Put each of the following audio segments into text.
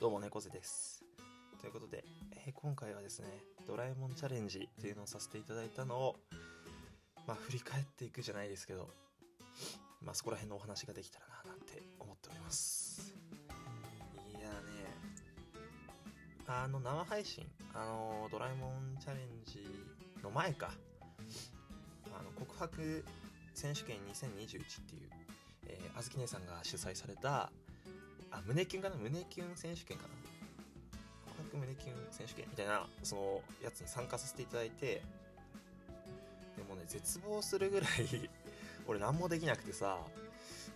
どうも猫背です。ということで、えー今回はですねドラえもんチャレンジっていうのをさせていただいたのをまあ振り返っていくじゃないですけどまあそこら辺のお話ができたらななんて思っております。いやねあの生配信あのドラえもんチャレンジの前かあの告白選手権2021っていう、えー、あずき姉さんが主催されたあ胸キュンかな？胸キュン選手権かな？告白胸キュン選手権みたいなそのやつに参加させていただいてでもね絶望するぐらい 俺何もできなくてさ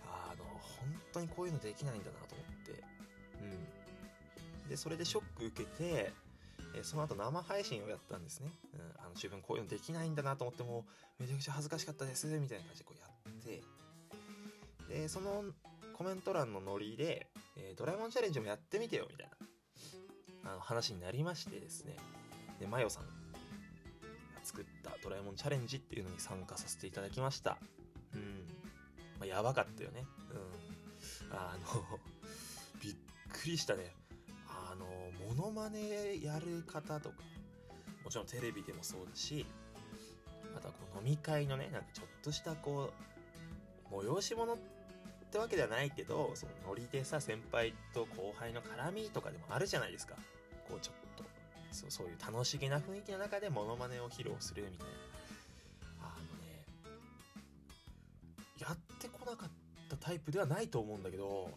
あの本当にこういうのできないんだなと思って。うん。でそれでショック受けてえその後生配信をやったんですね、うん、あの自分こういうのできないんだなと思ってもめちゃくちゃ恥ずかしかったですみたいな感じでこうやって。でそのコメント欄のノリで、えードラえもんチャレンジもやってみてよみたいな。あの話になりましてですね。でマヨさんが作ったドラえもんチャレンジっていうのに参加させていただきました。うん。まあやばかったよね。うん。あの びっくりしたね。あのモノマネやる方とか。もちろんテレビでもそうだしあとはこう飲み会のねなんかちょっとしたこう催し物っってわけではないけどそのノリでさ先輩と後輩の絡みとかでもあるじゃないですか。こうちょっとそうそういう楽しげな雰囲気の中でモノマネを披露するみたいな。あのねやってこなかったタイプではないと思うんだけど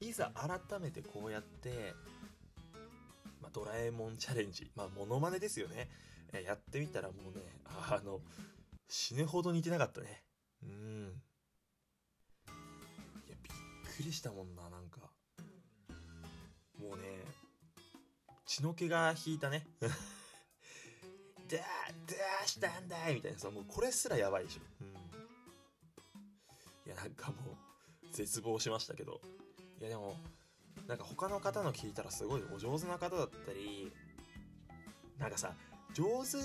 いざ改めてこうやって、まあ、ドラえもんチャレンジまあモノマネですよね。えやってみたらもうねあの死ぬほど似てなかったね。うん。くりしたもんななんか。もうね血の気が引いたね。だーどうしたんだいみたいな。さもうこれすらやばいでしょ、うん、いやなんかもう絶望しましたけど。いやでもなんか他の方の聞いたらすごいお上手な方だったりなんかさ上手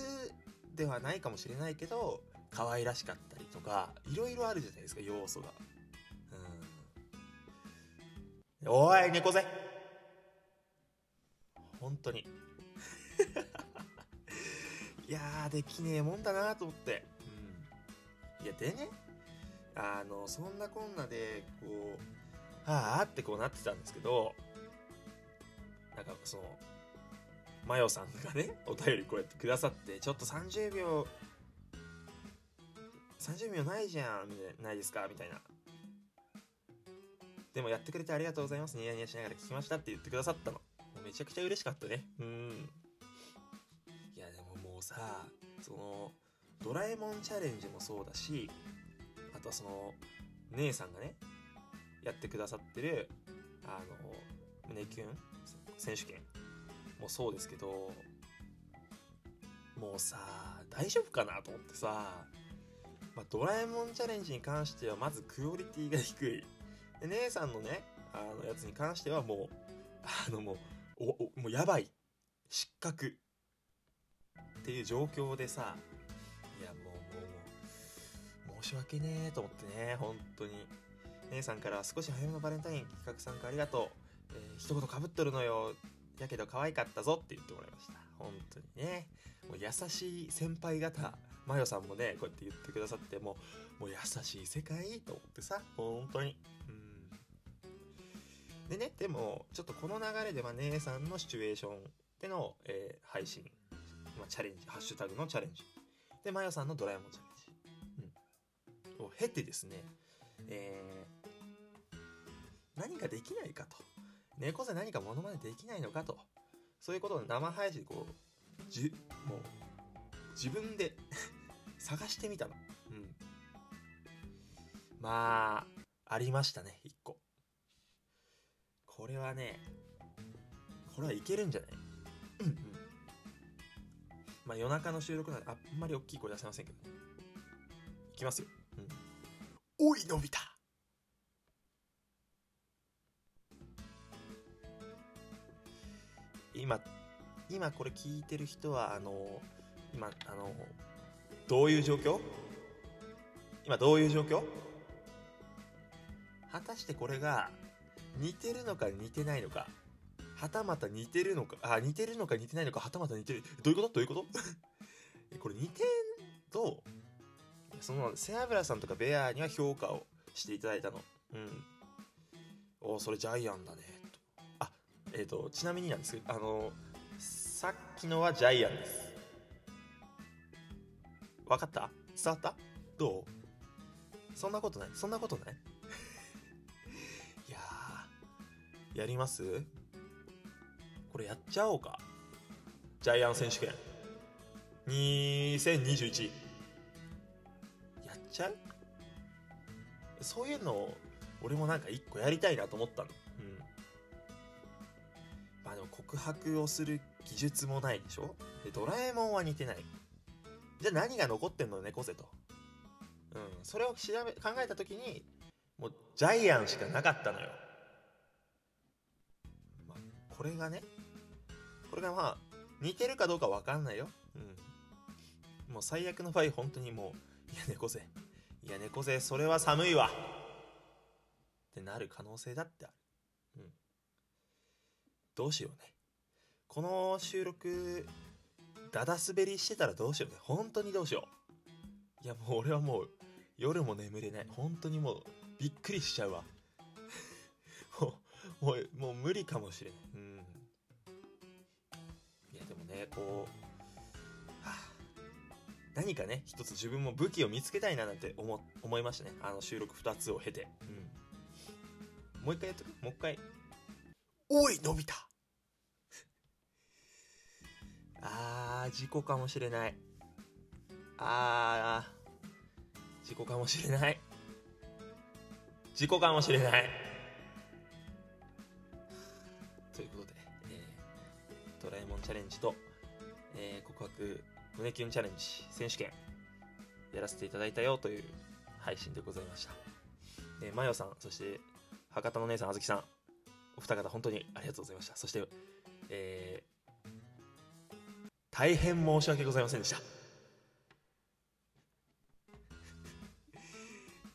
ではないかもしれないけど可愛らしかったりとかいろいろあるじゃないですか要素が。おい猫背。本当に。いやーできねえもんだなと思って。うん。いやでねあのそんなこんなでこうはあってこうなってたんですけどなんかそのマヨさんがねお便りこうやってくださってちょっと30秒30秒ないじゃんないですかみたいな。でもやってくれてありがとうございます。ニヤニヤしながら聞きましたって言ってくださったの。めちゃくちゃ嬉しかったね。うん。いやでももうさそのドラえもんチャレンジもそうだしあとはその姉さんがねやってくださってるあの胸キュン選手権もそうですけどもうさ大丈夫かなと思ってさ、まあ、ドラえもんチャレンジに関してはまずクオリティが低い。で姉さんのねあのやつに関してはもうあのもうおおもうやばい。失格。っていう状況でさいやもうもうもう申し訳ねえと思ってね本当に。姉さんから少し早めのバレンタイン企画参加ありがとう、えー、一言かぶっとるのよ。やけど可愛かったぞって言ってもらいました。本当にね。もう優しい先輩方マヨさんもねこうやって言ってくださってもうもう優しい世界と思ってさ本当に。うん。でねでもちょっとこの流れでは姉さんのシチュエーションでの、えー配信、まあ、チャレンジ。ハッシュタグのチャレンジ。でマヨさんのドラえもんチャレンジ、うん、を経てですねえー何ができないかと。猫背何かモノマネできないのかと。そういうことを生配信こうじもう自分で 探してみたの。うん。まあありましたね。これはねこれはいけるんじゃない？うん。うん。まあ夜中の収録なんであんまり大きい声出せませんけどいきますよ、うん、おいのび太！今今これ聞いてる人はあの今あのどういう状況？今どういう状況？果たしてこれが似てるのか似てないのか。はたまた似てるのかあ似てるのか似てないのかはたまた似てる。どういうこと？どういうこと？これ似てんとその背脂さんとかベアには評価をしていただいたの。うん。おそれジャイアンだね。あえっ、ー、とちなみになんです。けどあのさっきのはジャイアンです。分かった？伝わった？どう？そんなことない。そんなことない。やります？これやっちゃおうか。ジャイアン選手権。2021やっちゃう？そういうのを俺もなんか一個やりたいなと思ったの。うん。まあでも告白をする技術もないでしょ？でドラえもんは似てない。じゃあ何が残ってんの猫背とうん。それを調べ考えた時にもうジャイアンしかなかったのよ、これがねこれがまあ似てるかどうか分かんないようんもう最悪の場合本当にもういや猫背いや猫背それは寒いわってなる可能性だってある。うん。どうしようね。この収録、だだ滑りしてたらどうしようね。本当にどうしよう。いやもう俺はもう夜も眠れない。本当にもうびっくりしちゃうわ。もう、もう、無理かもしれない。うん。いやでもね、こう、はあ、何かね、一つ自分も武器を見つけたいななんて思、思いましたね。あの収録2つを経て。うん。もう一回やっとく？もう一回。おい、のび太あー、事故かもしれない。あー、事故かもしれない。事故かもしれない。ということで、えー、ドラえもんチャレンジと、えー、告白胸キュンチャレンジ選手権やらせていただいたよという配信でございました。えー、マヨさん、そして博多の姉さん、あずきさん、お二方本当にありがとうございました。そして、えー、大変申し訳ございませんでした。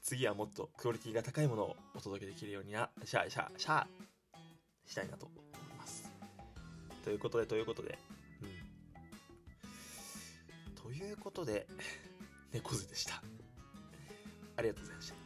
次はもっとクオリティが高いものをお届けできるようにな、シャーシャーシャーしたいなと。ということで、ということで、うん。ということで、猫背でした。ありがとうございました。